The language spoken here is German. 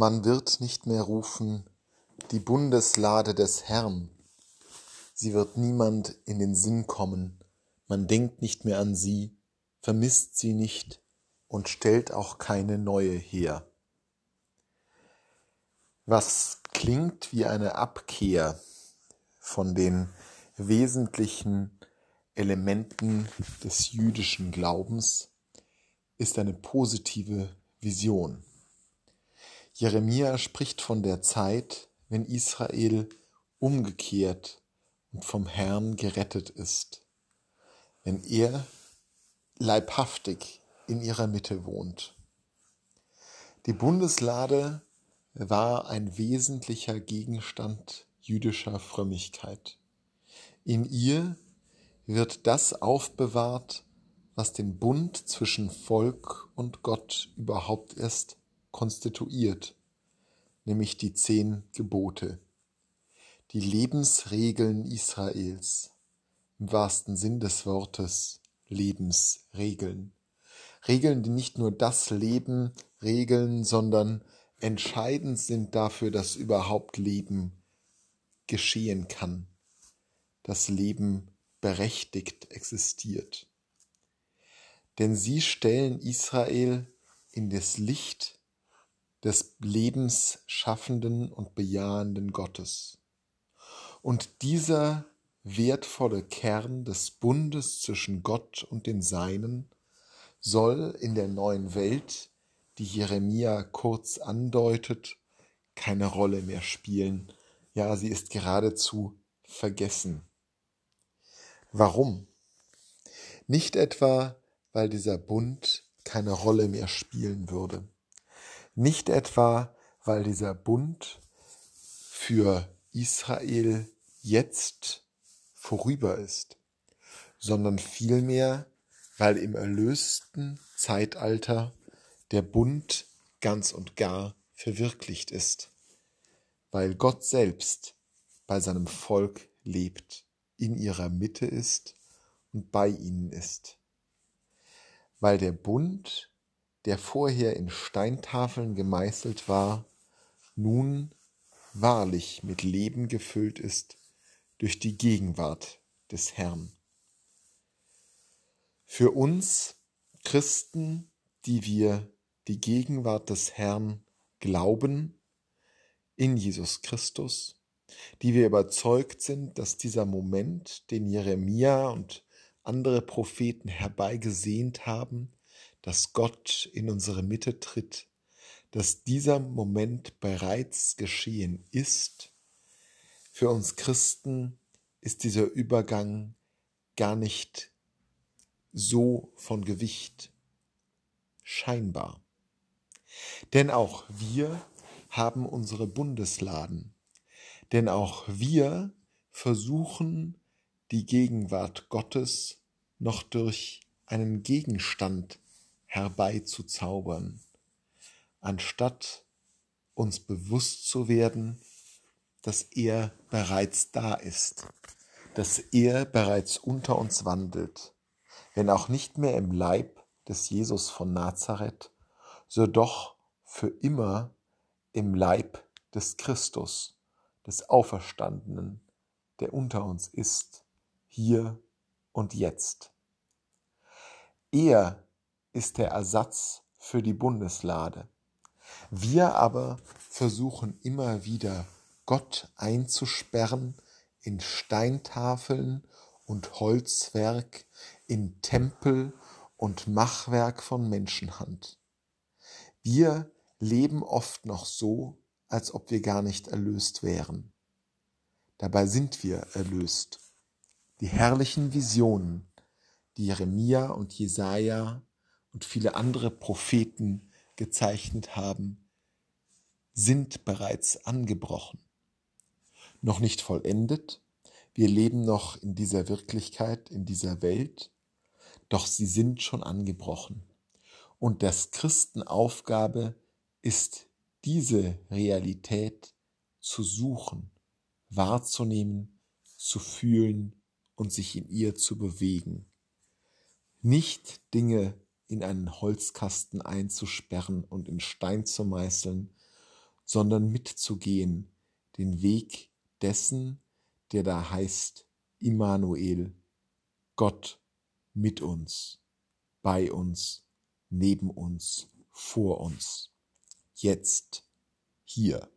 Man wird nicht mehr rufen, die Bundeslade des Herrn. Sie wird niemand in den Sinn kommen, man denkt nicht mehr an sie, vermisst sie nicht und stellt auch keine neue her. Was klingt wie eine Abkehr von den wesentlichen Elementen des jüdischen Glaubens, ist eine positive Vision. Jeremia spricht von der Zeit, wenn Israel umgekehrt und vom Herrn gerettet ist, wenn er leibhaftig in ihrer Mitte wohnt. Die Bundeslade war ein wesentlicher Gegenstand jüdischer Frömmigkeit. In ihr wird das aufbewahrt, was den Bund zwischen Volk und Gott überhaupt erst konstituiert, nämlich die zehn Gebote, die Lebensregeln Israels, im wahrsten Sinn des Wortes Lebensregeln. Regeln, die nicht nur das Leben regeln, sondern entscheidend sind dafür, dass überhaupt Leben geschehen kann, dass Leben berechtigt existiert. Denn sie stellen Israel in das Licht des lebensschaffenden und bejahenden Gottes. Und dieser wertvolle Kern des Bundes zwischen Gott und den Seinen soll in der neuen Welt, die Jeremia kurz andeutet, keine Rolle mehr spielen. Ja, sie ist geradezu vergessen. Warum? Nicht etwa, weil dieser Bund keine Rolle mehr spielen würde. Nicht etwa, weil dieser Bund für Israel jetzt vorüber ist, sondern vielmehr, weil im erlösten Zeitalter der Bund ganz und gar verwirklicht ist, weil Gott selbst bei seinem Volk lebt, in ihrer Mitte ist und bei ihnen ist, weil der Bund der vorher in Steintafeln gemeißelt war, nun wahrlich mit Leben gefüllt ist durch die Gegenwart des Herrn. Für uns Christen, die wir die Gegenwart des Herrn glauben, in Jesus Christus, die wir überzeugt sind, dass dieser Moment, den Jeremia und andere Propheten herbeigesehnt haben, dass Gott in unsere Mitte tritt, dass dieser Moment bereits geschehen ist. Für uns Christen ist dieser Übergang gar nicht so von Gewicht scheinbar. Denn auch wir haben unsere Bundesladen. Denn auch wir versuchen die Gegenwart Gottes noch durch einen Gegenstand herbeizuzaubern, anstatt uns bewusst zu werden, dass er bereits da ist, dass er bereits unter uns wandelt, wenn auch nicht mehr im Leib des Jesus von Nazareth, so doch für immer im Leib des Christus, des Auferstandenen, der unter uns ist, hier und jetzt. Er ist der Ersatz für die Bundeslade. Wir aber versuchen immer wieder Gott einzusperren in Steintafeln und Holzwerk, in Tempel und Machwerk von Menschenhand. Wir leben oft noch so, als ob wir gar nicht erlöst wären. Dabei sind wir erlöst. Die herrlichen Visionen, die Jeremia und Jesaja und viele andere Propheten gezeichnet haben, sind bereits angebrochen. Noch nicht vollendet, wir leben noch in dieser Wirklichkeit, in dieser Welt, doch sie sind schon angebrochen. Und das Christenaufgabe ist, diese Realität zu suchen, wahrzunehmen, zu fühlen und sich in ihr zu bewegen. Nicht Dinge in einen Holzkasten einzusperren und in Stein zu meißeln, sondern mitzugehen, den Weg dessen, der da heißt Immanuel, Gott mit uns, bei uns, neben uns, vor uns, jetzt, hier.